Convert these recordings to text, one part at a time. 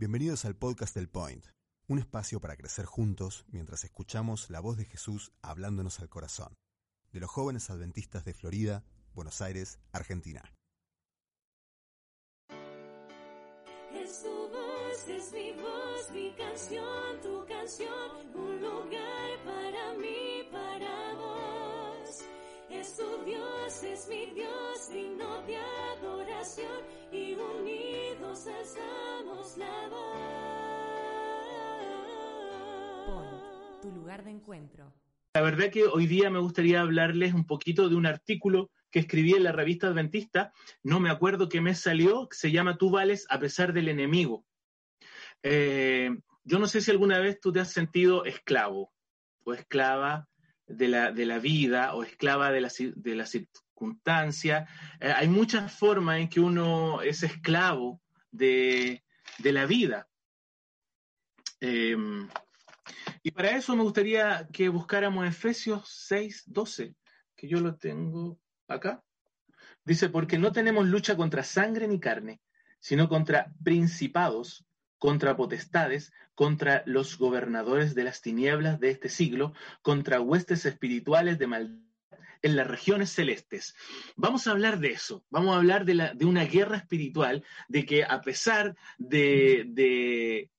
Bienvenidos al podcast del Point, un espacio para crecer juntos mientras escuchamos la voz de Jesús hablándonos al corazón, de los jóvenes adventistas de Florida, Buenos Aires, Argentina. Es tu voz, es mi voz, mi canción, tu canción, un lugar Es tu Dios, es mi Dios, digno de adoración, y unidos alzamos la voz. Tu lugar de encuentro. La verdad que hoy día me gustaría hablarles un poquito de un artículo que escribí en la revista Adventista, no me acuerdo qué mes salió, que se llama Tú vales a pesar del enemigo. Eh, yo no sé si alguna vez tú te has sentido esclavo o esclava de la, de la vida o esclava de la, de la circunstancia. Eh, hay muchas formas en que uno es esclavo de, de la vida. Eh, y para eso me gustaría que buscáramos Efesios 6, 12, que yo lo tengo acá. Dice, porque no tenemos lucha contra sangre ni carne, sino contra principados, contra potestades, contra los gobernadores de las tinieblas de este siglo, contra huestes espirituales de maldad en las regiones celestes. Vamos a hablar de eso, vamos a hablar de, una guerra espiritual, de que a pesar de, de,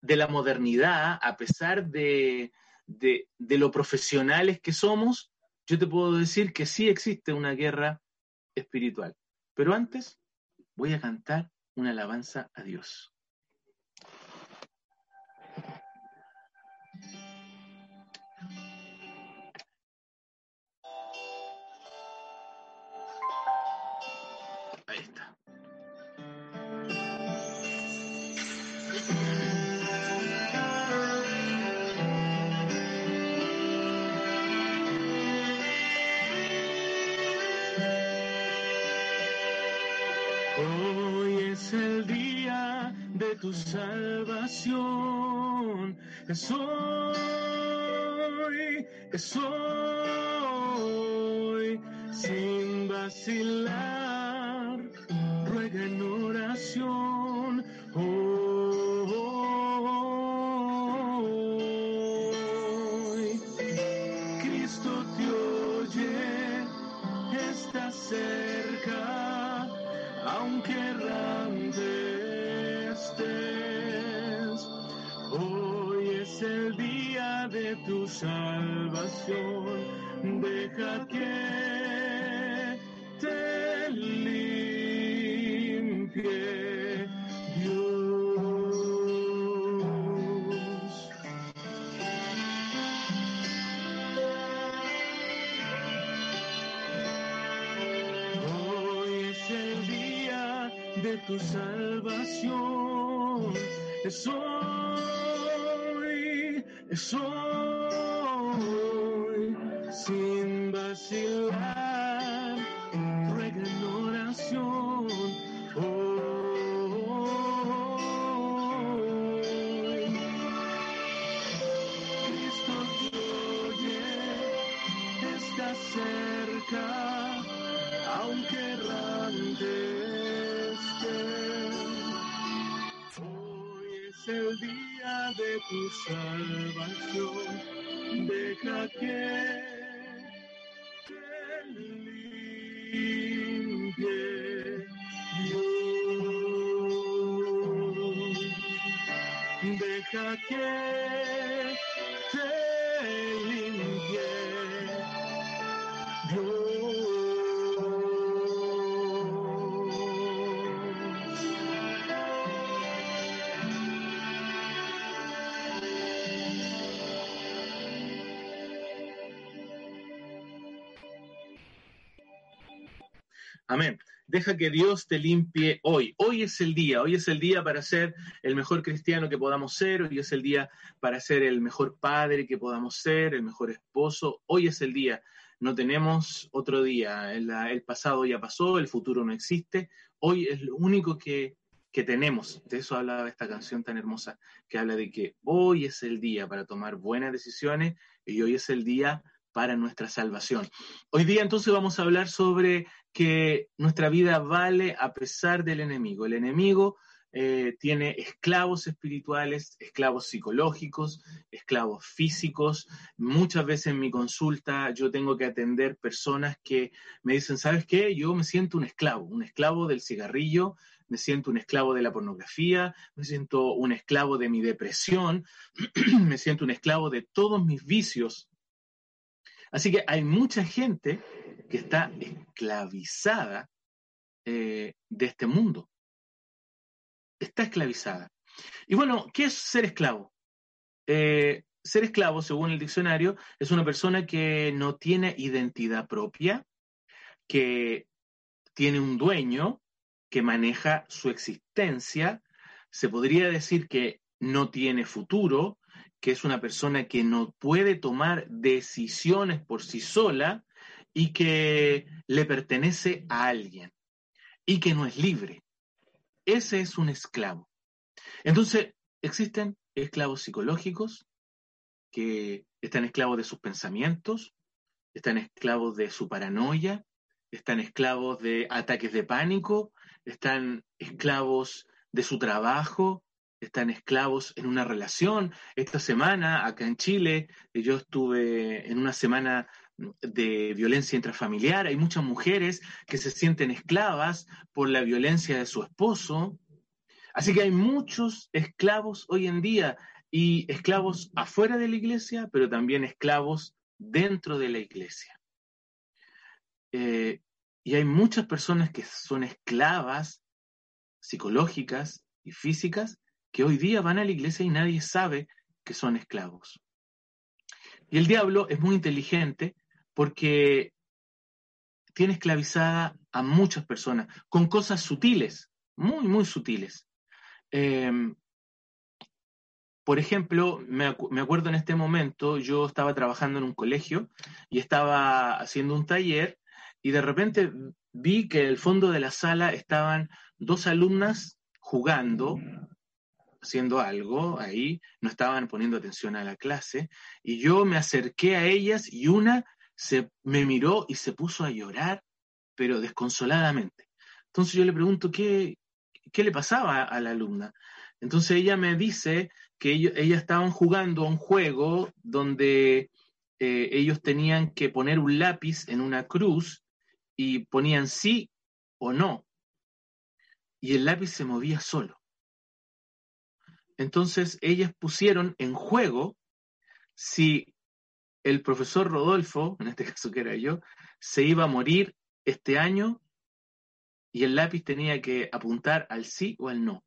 de la modernidad, a pesar de, de, de lo profesionales que somos, yo te puedo decir que sí existe una guerra espiritual. Pero antes voy a cantar una alabanza a Dios. Salvación. Es tu salvación, deja que te limpie Dios. Hoy es el día de tu salvación. Es hoy, es hoy, aunque errante. Hoy es el día de tu salvación, deja que te limpie Dios. Deja que Amén. Deja que Dios te limpie hoy. Hoy es el día. Hoy es el día para ser el mejor cristiano que podamos ser. Hoy es el día para ser el mejor padre que podamos ser, el mejor esposo. Hoy es el día. No tenemos otro día. El, pasado ya pasó, el futuro no existe. Hoy es lo único que, que tenemos. De eso habla esta canción tan hermosa, que habla de que hoy es el día para tomar buenas decisiones y hoy es el día para nuestra salvación. Hoy día entonces vamos a hablar sobre que nuestra vida vale a pesar del enemigo. El enemigo eh, tiene esclavos espirituales, esclavos psicológicos, esclavos físicos. Muchas veces en mi consulta yo tengo que atender personas que me dicen, ¿sabes qué? Yo me siento un esclavo, un esclavo del cigarrillo, me siento un esclavo de la pornografía, me siento un esclavo de mi depresión, me siento un esclavo de todos mis vicios. Así que hay mucha gente que está esclavizada eh, de este mundo está esclavizada. Y bueno, ¿qué es ser esclavo? Eh, ser esclavo, según el diccionario, es una persona que no tiene identidad propia, que tiene un dueño, que maneja su existencia. Se podría decir que no tiene futuro, que es una persona que no puede tomar decisiones por sí sola y que le pertenece a alguien y que no es libre. Ese es un esclavo. Entonces, existen esclavos psicológicos que están esclavos de sus pensamientos, están esclavos de su paranoia, están esclavos de ataques de pánico, están esclavos de su trabajo, están esclavos en una relación. Esta semana, acá en Chile, yo estuve en una semana de violencia intrafamiliar, hay muchas mujeres que se sienten esclavas por la violencia de su esposo. Así que hay muchos esclavos hoy en día y esclavos afuera de la iglesia, pero también esclavos dentro de la iglesia. Eh, y hay muchas personas que son esclavas psicológicas y físicas que hoy día van a la iglesia y nadie sabe que son esclavos. Y el diablo es muy inteligente porque tiene esclavizada a muchas personas con cosas sutiles, muy, muy sutiles. Em, por ejemplo, me, acuerdo en este momento, yo estaba trabajando en un colegio y estaba haciendo un taller y de repente vi que en el fondo de la sala estaban dos alumnas jugando, haciendo algo ahí, no estaban poniendo atención a la clase, y yo me acerqué a ellas y una se me miró y se puso a llorar, pero desconsoladamente. Entonces yo le pregunto qué, qué le pasaba a la alumna. Entonces ella me dice que ellos, estaban jugando a un juego donde eh, ellos tenían que poner un lápiz en una cruz y ponían sí o no. Y el lápiz se movía solo. Entonces ellas pusieron en juego si el profesor Rodolfo, en este caso que era yo, se iba a morir este año y el lápiz tenía que apuntar al sí o al no.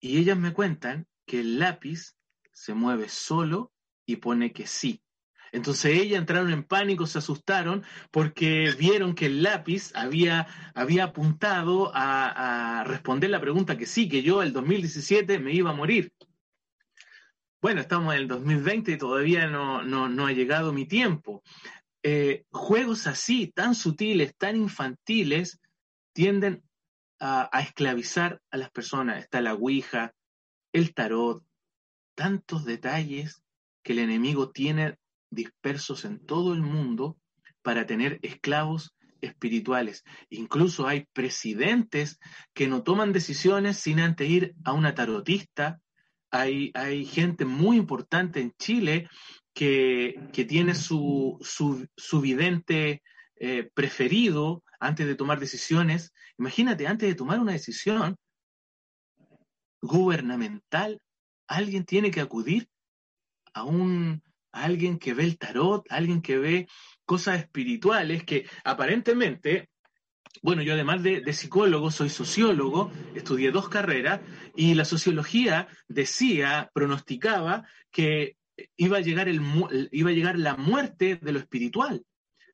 Y ellas me cuentan que el lápiz se mueve solo y pone que sí. Entonces ellas entraron en pánico, se asustaron porque vieron que el lápiz había, había apuntado a, responder la pregunta que sí, que yo el 2017 me iba a morir bueno, estamos en el 2020 y todavía no, no, ha llegado mi tiempo. Eh, juegos así, tan sutiles, tan infantiles, tienden a, a, esclavizar a las personas. Está la Ouija, el tarot, tantos detalles que el enemigo tiene dispersos en todo el mundo para tener esclavos espirituales. Incluso hay presidentes que no toman decisiones sin antes ir a una tarotista hay, gente muy importante en Chile que, tiene su, su, vidente eh, preferido antes de tomar decisiones. Imagínate, antes de tomar una decisión gubernamental, alguien tiene que acudir a un alguien que ve el tarot, alguien que ve cosas espirituales que aparentemente bueno, yo además de, psicólogo, soy sociólogo, estudié dos carreras y la sociología decía, pronosticaba que iba a llegar, el, iba a llegar la muerte de lo espiritual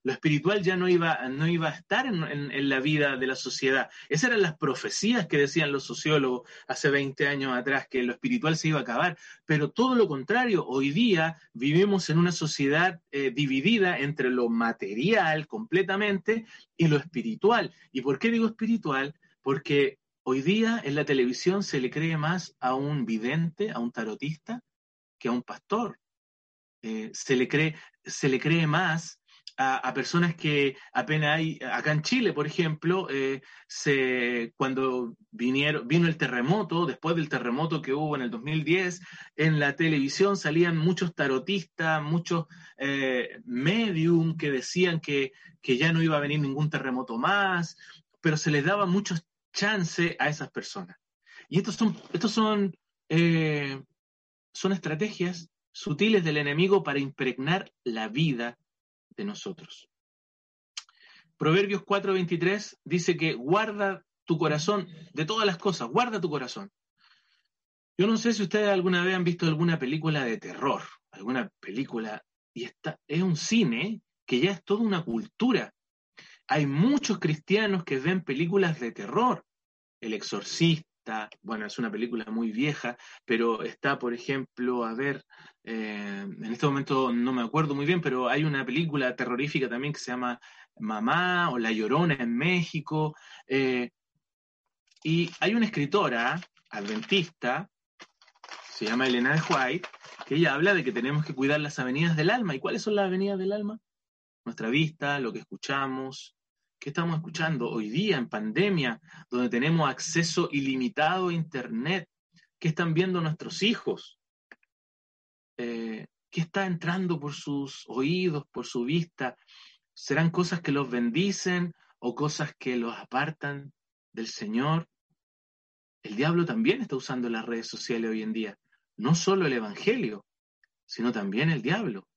lo espiritual ya no iba, no iba a estar en, la vida de la sociedad. Esas eran las profecías que decían los sociólogos hace 20 años atrás, que lo espiritual se iba a acabar. Pero todo lo contrario, hoy día vivimos en una sociedad eh, dividida entre lo material completamente y lo espiritual. ¿Y por qué digo espiritual? Porque hoy día en la televisión se le cree más a un vidente, a un tarotista, que a un pastor. Eh, se, le cree, se le cree más a, personas que apenas hay, acá en Chile, por ejemplo, eh, se, cuando vinieron, vino el terremoto, después del terremoto que hubo en el 2010, en la televisión salían muchos tarotistas, muchos eh, medium que decían que, que ya no iba a venir ningún terremoto más, pero se les daba mucho chance a esas personas. Y estos son, estos son, eh, son estrategias sutiles del enemigo para impregnar la vida nosotros. Proverbios 4:23 dice que guarda tu corazón de todas las cosas, guarda tu corazón. Yo no sé si ustedes alguna vez han visto alguna película de terror, alguna película, y esta, es un cine que ya es toda una cultura. Hay muchos cristianos que ven películas de terror. El exorcista, bueno, es una película muy vieja, pero está, por ejemplo, a ver, eh, en este momento no me acuerdo muy bien, pero hay una película terrorífica también que se llama Mamá o La Llorona en México. Eh, y hay una escritora adventista, se llama Elena de White, que ella habla de que tenemos que cuidar las avenidas del alma. ¿Y cuáles son las avenidas del alma? Nuestra vista, lo que escuchamos, ¿Qué estamos escuchando hoy día en pandemia, donde tenemos acceso ilimitado a Internet? ¿Qué están viendo nuestros hijos? Eh, ¿Qué está entrando por sus oídos, por su vista? ¿Serán cosas que los bendicen o cosas que los apartan del Señor? El diablo también está usando las redes sociales hoy en día. No solo el Evangelio, sino también el diablo.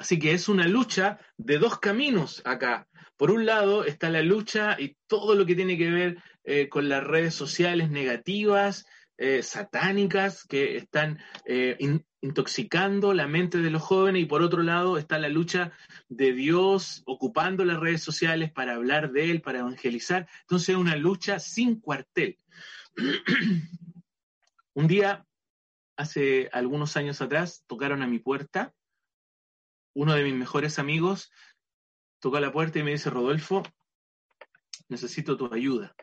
Así que es una lucha de dos caminos acá. Por un lado está la lucha y todo lo que tiene que ver eh, con las redes sociales negativas, eh, satánicas, que están eh, intoxicando la mente de los jóvenes. Y por otro lado está la lucha de Dios ocupando las redes sociales para hablar de Él, para evangelizar. Entonces es una lucha sin cuartel. un día, hace algunos años atrás, tocaron a mi puerta uno de mis mejores amigos toca la puerta y me dice, Rodolfo, necesito tu ayuda.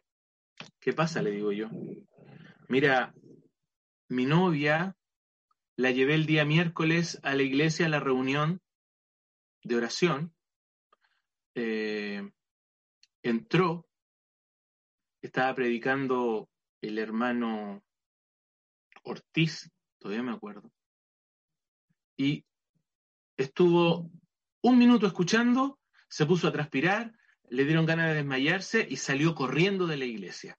¿Qué pasa? Le digo yo. Mira, mi novia la llevé el día miércoles a la iglesia a la reunión de oración. Eh, entró, estaba predicando el hermano Ortiz, todavía me acuerdo, y estuvo un minuto escuchando, se puso a transpirar, le dieron ganas de desmayarse y salió corriendo de la iglesia.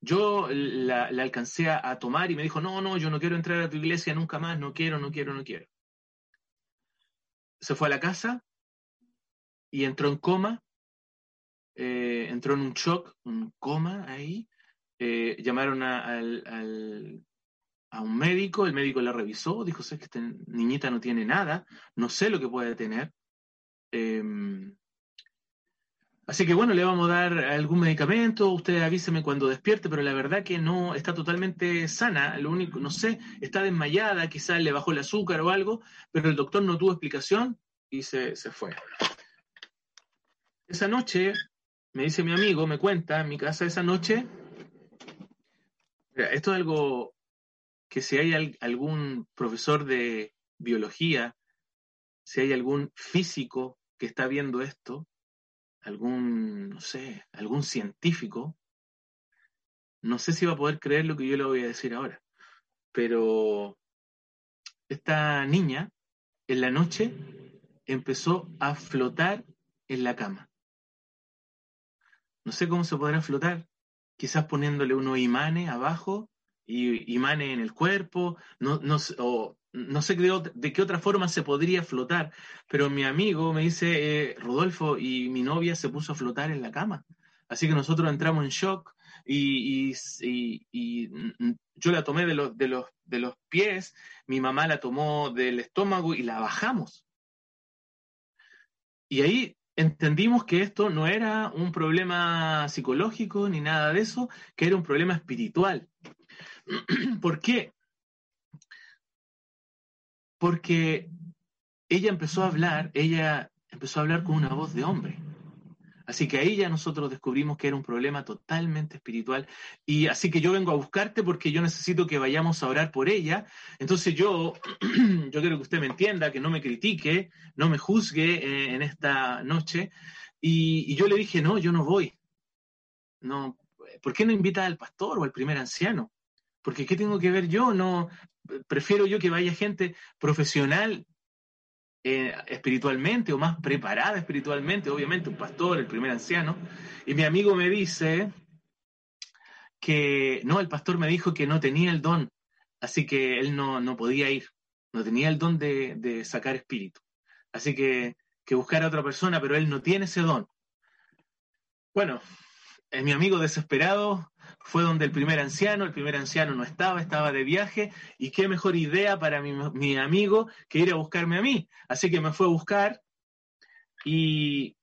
Yo la, alcancé a, tomar y me dijo, no, no, yo no quiero entrar a tu iglesia nunca más, no quiero, no quiero, no quiero. Se fue a la casa y entró en coma, eh, entró en un shock, un coma ahí. Eh, llamaron al, a un médico, el médico la revisó, dijo, sé que esta niñita no tiene nada, no sé lo que puede tener. Em, así que bueno, le vamos a dar algún medicamento, usted avíseme cuando despierte, pero la verdad que no está totalmente sana, lo único, no sé, está desmayada, quizás le bajó el azúcar o algo, pero el doctor no tuvo explicación y se, se fue. Esa noche, me dice mi amigo, me cuenta, en mi casa esa noche, esto es algo que si hay algún profesor de biología, si hay algún físico que está viendo esto, algún, no sé, algún científico, no sé si va a poder creer lo que yo le voy a decir ahora, pero esta niña en la noche empezó a flotar en la cama. No sé cómo se podrá flotar, quizás poniéndole unos imanes abajo y imanes en el cuerpo, no, no, o, no sé de, qué otra forma se podría flotar, pero mi amigo me dice, eh, Rodolfo, y mi novia se puso a flotar en la cama. Así que nosotros entramos en shock y, y, yo la tomé de los, de, los, de los pies, mi mamá la tomó del estómago y la bajamos. Y ahí entendimos que esto no era un problema psicológico ni nada de eso, que era un problema espiritual. ¿Por qué? Porque ella empezó a hablar, ella empezó a hablar con una voz de hombre. Así que ahí ya nosotros descubrimos que era un problema totalmente espiritual. Y así que yo vengo a buscarte porque yo necesito que vayamos a orar por ella. Entonces yo, yo quiero que usted me entienda, que no me critique, no me juzgue eh, en esta noche. Y, y, yo le dije, no, yo no voy. No, ¿por qué no invita al pastor o al primer anciano? Porque ¿qué tengo que ver yo? No, prefiero yo que vaya gente profesional eh, espiritualmente o más preparada espiritualmente, obviamente un pastor, el primer anciano, y mi amigo me dice que no, el pastor me dijo que no tenía el don, así que él no, no podía ir, no tenía el don de, de sacar espíritu, así que que buscar a otra persona, pero él no tiene ese don. Bueno, mi amigo desesperado fue donde el primer anciano, el primer anciano no estaba, estaba de viaje, y qué mejor idea para mi, mi, amigo que ir a buscarme a mí. Así que me fue a buscar y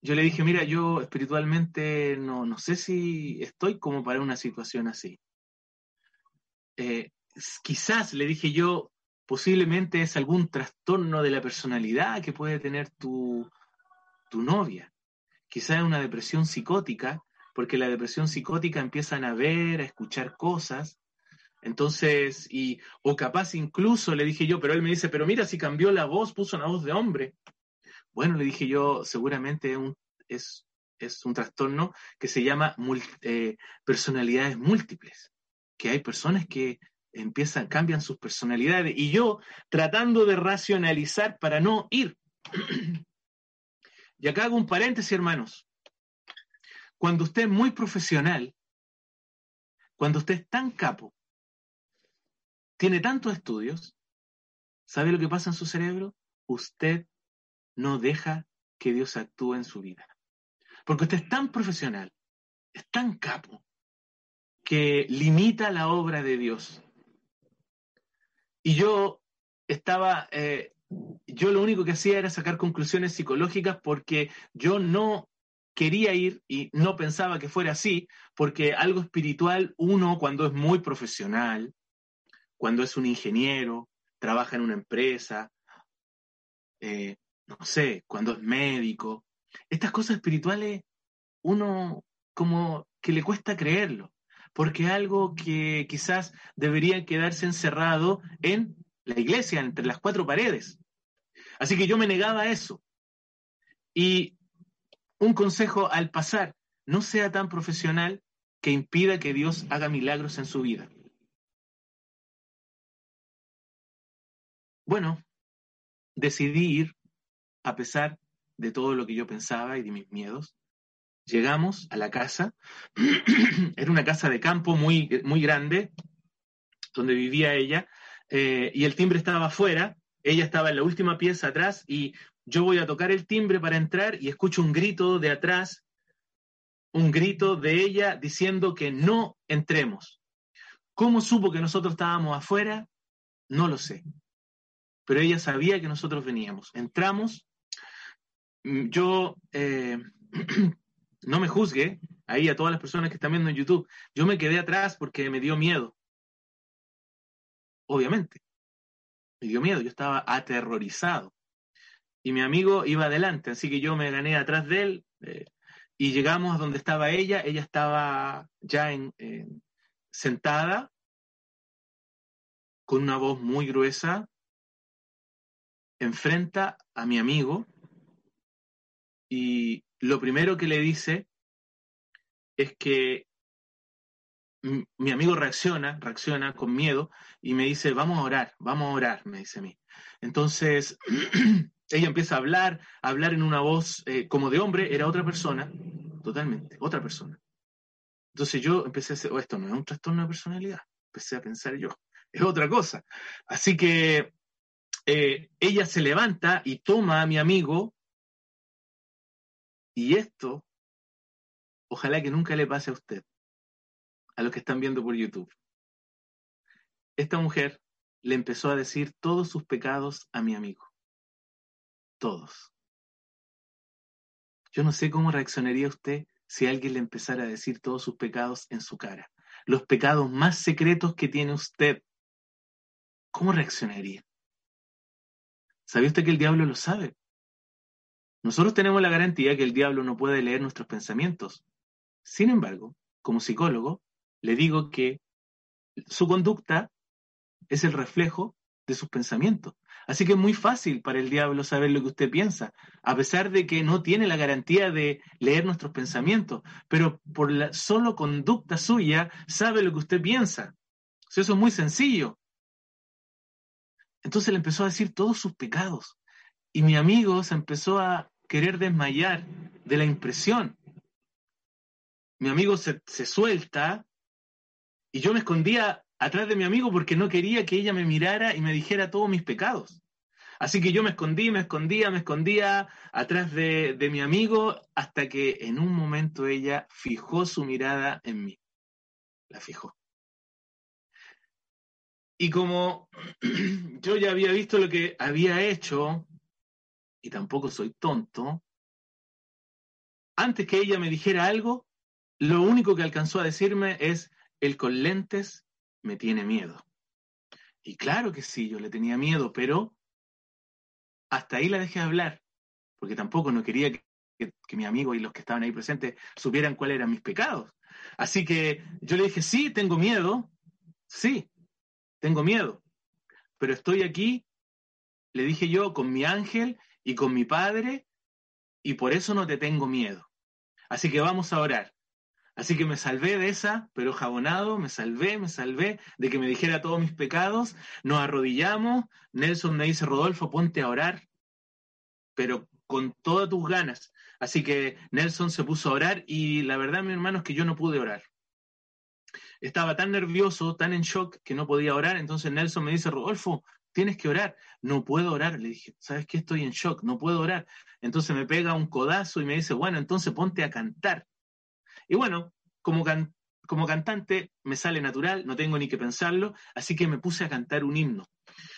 yo le dije, mira, yo espiritualmente no, no sé si estoy como para una situación así. Eh, quizás, le dije yo, posiblemente es algún trastorno de la personalidad que puede tener tu, tu novia. Quizás una depresión psicótica porque la depresión psicótica empiezan a ver, a escuchar cosas. Entonces, y, o capaz incluso le dije yo, pero él me dice, pero mira, si cambió la voz, puso una voz de hombre. Bueno, le dije yo, seguramente es, un trastorno que se llama eh, personalidades múltiples, que hay personas que empiezan, cambian sus personalidades, y yo tratando de racionalizar para no ir. y acá hago un paréntesis, hermanos. Cuando usted es muy profesional, cuando usted es tan capo, tiene tantos estudios, ¿sabe lo que pasa en su cerebro? Usted no deja que Dios actúe en su vida. Porque usted es tan profesional, es tan capo, que limita la obra de Dios. Y yo estaba, eh, yo lo único que hacía era sacar conclusiones psicológicas porque yo no quería ir y no pensaba que fuera así, porque algo espiritual, uno cuando es muy profesional, cuando es un ingeniero, trabaja en una empresa, eh, no sé, cuando es médico, estas cosas espirituales, uno como que le cuesta creerlo, porque algo que quizás debería quedarse encerrado en la iglesia, entre las cuatro paredes. Así que yo me negaba a eso. Y un consejo al pasar, no sea tan profesional que impida que Dios haga milagros en su vida. Bueno, decidí ir a pesar de todo lo que yo pensaba y de mis miedos. Llegamos a la casa, era una casa de campo muy, muy grande, donde vivía ella, eh, y el timbre estaba afuera, ella estaba en la última pieza atrás y yo voy a tocar el timbre para entrar y escucho un grito de atrás, un grito de ella diciendo que no entremos. ¿Cómo supo que nosotros estábamos afuera? No lo sé. Pero ella sabía que nosotros veníamos. Entramos. Mm, yo, eh, no me juzgue, ahí a todas las personas que están viendo en YouTube, yo me quedé atrás porque me dio miedo. Obviamente. Dio miedo, yo estaba aterrorizado. Y mi amigo iba adelante, así que yo me gané atrás de él eh, y llegamos a donde estaba ella, ella estaba ya en, sentada con una voz muy gruesa, enfrenta a mi amigo y lo primero que le dice es que mi amigo reacciona, reacciona con miedo y me dice, vamos a orar, vamos a orar, me dice a mí. Entonces, ella empieza a hablar, a hablar en una voz eh, como de hombre, era otra persona, totalmente, otra persona. Entonces yo empecé a decir, oh, esto no es un trastorno de personalidad, empecé a pensar yo, es otra cosa. Así que eh, ella se levanta y toma a mi amigo, y esto, ojalá que nunca le pase a usted, a los que están viendo por YouTube. Esta mujer le empezó a decir todos sus pecados a mi amigo todos. Yo no sé cómo reaccionaría usted si alguien le empezara a decir todos sus pecados en su cara, los pecados más secretos que tiene usted. ¿Cómo reaccionaría? ¿Sabe usted que el diablo lo sabe? Nosotros tenemos la garantía que el diablo no puede leer nuestros pensamientos. Sin embargo, como psicólogo, le digo que su conducta es el reflejo de sus pensamientos. Así que es muy fácil para el diablo saber lo que usted piensa, a pesar de que no tiene la garantía de leer nuestros pensamientos, pero por la solo conducta suya sabe lo que usted piensa. Eso es muy sencillo. Entonces le empezó a decir todos sus pecados. Y mi amigo se empezó a querer desmayar de la impresión. Mi amigo se, se suelta y yo me escondía atrás de mi amigo porque no quería que ella me mirara y me dijera todos mis pecados. Así que yo me escondí, me escondía, me escondía atrás de, de mi amigo hasta que en un momento ella fijó su mirada en mí. La fijó. Y como yo ya había visto lo que había hecho, y tampoco soy tonto, antes que ella me dijera algo, lo único que alcanzó a decirme es, el con lentes me tiene miedo. Y claro que sí, yo le tenía miedo, pero hasta ahí la dejé hablar, porque tampoco no quería que, que, mi amigo y los que estaban ahí presentes supieran cuáles eran mis pecados. Así que yo le dije, sí, tengo miedo, sí, tengo miedo, pero estoy aquí, le dije yo, con mi ángel y con mi padre, y por eso no te tengo miedo. Así que vamos a orar. Así que me salvé de esa, pero jabonado, me salvé, me salvé de que me dijera todos mis pecados, nos arrodillamos, Nelson me dice, Rodolfo, ponte a orar, pero con todas tus ganas. Así que Nelson se puso a orar y la verdad, mi hermano, es que yo no pude orar. Estaba tan nervioso, tan en shock, que no podía orar. Entonces Nelson me dice, Rodolfo, tienes que orar. No puedo orar. Le dije, ¿sabes qué? Estoy en shock, no puedo orar. Entonces me pega un codazo y me dice, bueno, entonces ponte a cantar. Y bueno, como, como cantante me sale natural, no tengo ni que pensarlo, así que me puse a cantar un himno.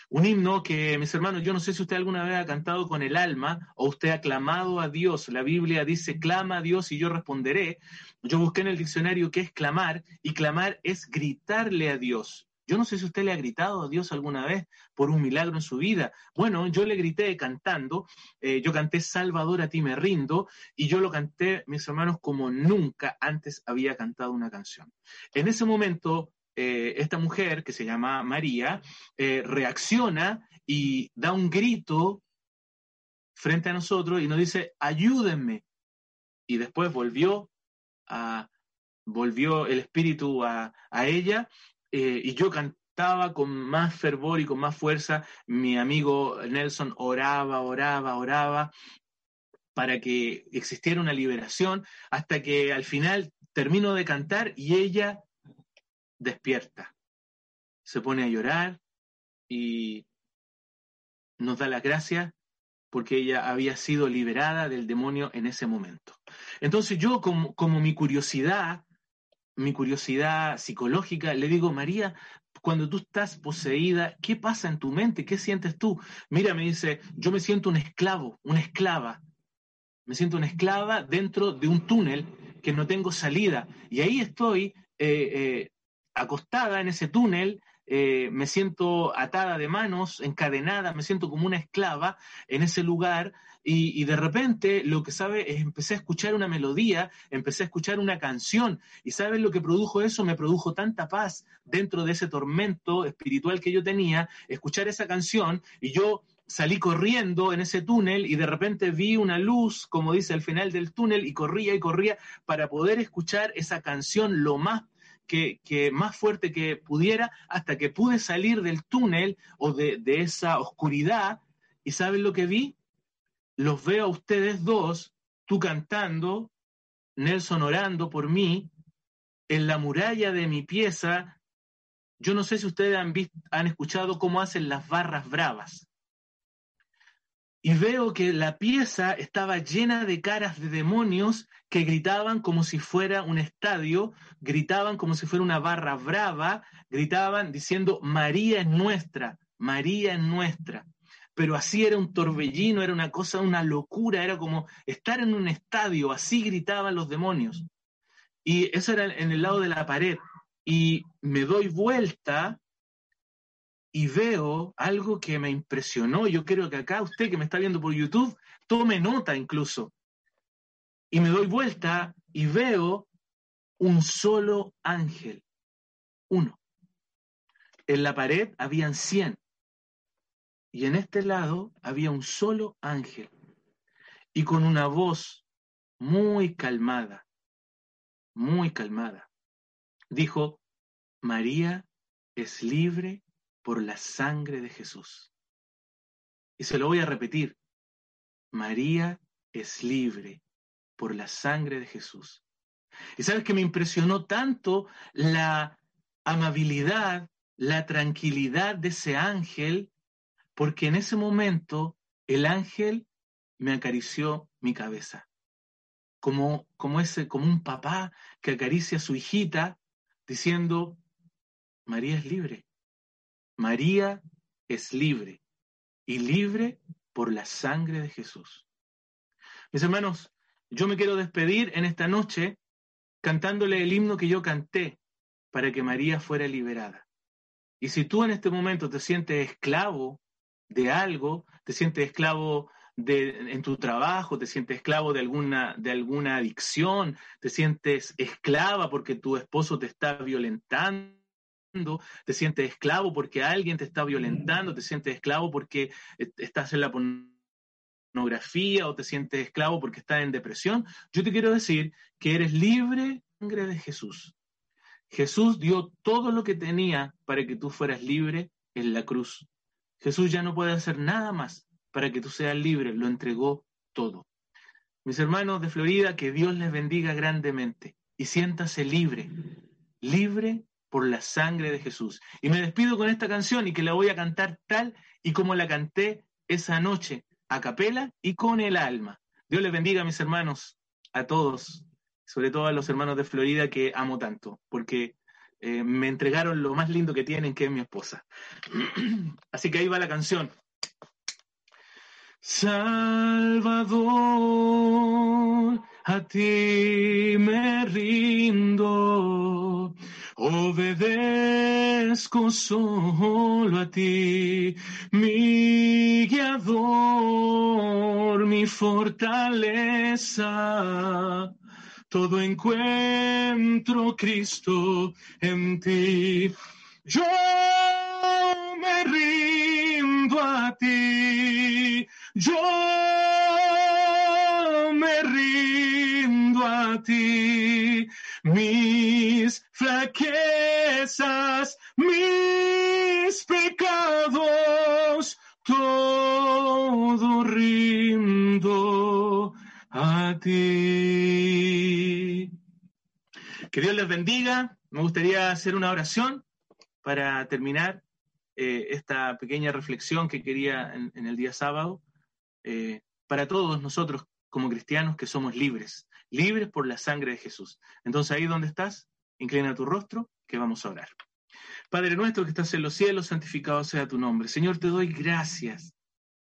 Un himno que, mis hermanos, yo no sé si usted alguna vez ha cantado con el alma o usted ha clamado a Dios. La Biblia dice, clama a Dios y yo responderé. Yo busqué en el diccionario qué es clamar y clamar es gritarle a Dios. Yo no sé si usted le ha gritado a Dios alguna vez por un milagro en su vida. Bueno, yo le grité cantando, eh, yo canté Salvador a ti me rindo y yo lo canté, mis hermanos, como nunca antes había cantado una canción. En ese momento, eh, esta mujer, que se llama María, eh, reacciona y da un grito frente a nosotros y nos dice, ayúdenme. Y después volvió a, volvió el espíritu a, a ella eh, y yo cantaba con más fervor y con más fuerza. Mi amigo Nelson oraba, oraba, oraba para que existiera una liberación, hasta que al final termino de cantar y ella despierta. Se pone a llorar y nos da las gracias porque ella había sido liberada del demonio en ese momento. Entonces yo, como, como mi curiosidad mi curiosidad psicológica, le digo, María, cuando tú estás poseída, ¿qué pasa en tu mente? ¿Qué sientes tú? Mira, me dice, yo me siento un esclavo, una esclava. Me siento una esclava dentro de un túnel que no tengo salida. Y ahí estoy eh, eh, acostada en ese túnel, eh, me siento atada de manos, encadenada, me siento como una esclava en ese lugar y, de repente lo que sabe es empecé a escuchar una melodía, empecé a escuchar una canción y ¿sabes lo que produjo eso? Me produjo tanta paz dentro de ese tormento espiritual que yo tenía, escuchar esa canción y yo salí corriendo en ese túnel y de repente vi una luz, como dice al final del túnel, y corría y corría para poder escuchar esa canción lo más que, más fuerte que pudiera hasta que pude salir del túnel o de, de esa oscuridad. ¿Y saben lo que vi? Los veo a ustedes dos, tú cantando, Nelson orando por mí, en la muralla de mi pieza, yo no sé si ustedes han, visto, han escuchado cómo hacen las barras bravas. Y veo que la pieza estaba llena de caras de demonios que gritaban como si fuera un estadio, gritaban como si fuera una barra brava, gritaban diciendo, María es nuestra, María es nuestra pero así era un torbellino, era una cosa, una locura, era como estar en un estadio, así gritaban los demonios. Y eso era en el lado de la pared. Y me doy vuelta y veo algo que me impresionó. Yo creo que acá usted que me está viendo por YouTube, tome nota incluso. Y me doy vuelta y veo un solo ángel, uno. En la pared habían cien y en este lado había un solo ángel y con una voz muy calmada, muy calmada, dijo, María es libre por la sangre de Jesús. Y se lo voy a repetir. María es libre por la sangre de Jesús. Y sabes que me impresionó tanto la amabilidad, la tranquilidad de ese ángel, porque en ese momento el ángel me acarició mi cabeza, como, como, ese, como un papá que acaricia a su hijita diciendo, María es libre. María es libre y libre por la sangre de Jesús. Mis hermanos, yo me quiero despedir en esta noche cantándole el himno que yo canté para que María fuera liberada. Y si tú en este momento te sientes esclavo de algo, te sientes esclavo de, en tu trabajo, te sientes esclavo de alguna, de alguna adicción, te sientes esclava porque tu esposo te está violentando, te sientes esclavo porque alguien te está violentando, te sientes esclavo porque estás en la pornografía o te sientes esclavo porque estás en depresión, yo te quiero decir que eres libre de Jesús. Jesús dio todo lo que tenía para que tú fueras libre en la cruz. Jesús ya no puede hacer nada más para que tú seas libre, lo entregó todo. Mis hermanos de Florida, que Dios les bendiga grandemente y siéntase libre, libre por la sangre de Jesús. Y me despido con esta canción y que la voy a cantar tal y como la canté esa noche, a capela y con el alma. Dios les bendiga, mis hermanos, a todos, sobre todo a los hermanos de Florida que amo tanto, porque eh, me entregaron lo más lindo que tienen, que es mi esposa. Así que ahí va la canción. Salvador, a ti me rindo Obedezco solo a ti, mi guiador, mi fortaleza. Todo encuentro Cristo en ti. Yo me rindo a ti. Yo me rindo a ti. Mis flaquezas, mis pecados, todo rindo a ti. Que Dios les bendiga. Me gustaría hacer una oración para terminar eh, esta pequeña reflexión que quería en, el día sábado. Eh, para todos nosotros como cristianos que somos libres, libres por la sangre de Jesús. Entonces ahí donde estás, Inclina tu rostro, que vamos a orar. Padre nuestro que estás en los cielos, santificado sea tu nombre. Señor, te doy gracias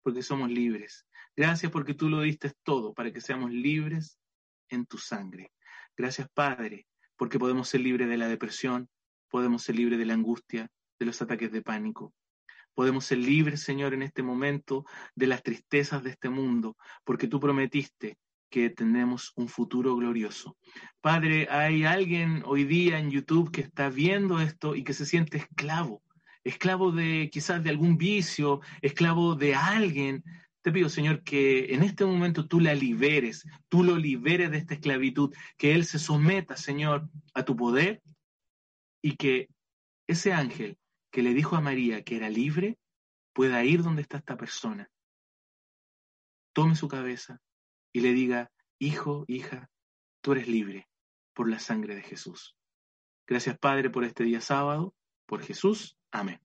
porque somos libres. Gracias porque tú lo diste todo para que seamos libres en tu sangre. Gracias, Padre, porque podemos ser libres de la depresión, podemos ser libres de la angustia, de los ataques de pánico. Podemos ser libres, Señor, en este momento de las tristezas de este mundo, porque tú prometiste que tenemos un futuro glorioso. Padre, hay alguien hoy día en YouTube que está viendo esto y que se siente esclavo, esclavo de quizás de algún vicio, esclavo de alguien. Te pido, Señor, que en este momento tú la liberes, tú lo liberes de esta esclavitud, que Él se someta, Señor, a tu poder y que ese ángel que le dijo a María que era libre pueda ir donde está esta persona. Tome su cabeza, y le diga, hijo, hija, tú eres libre por la sangre de Jesús. Gracias Padre por este día sábado, por Jesús. Amén.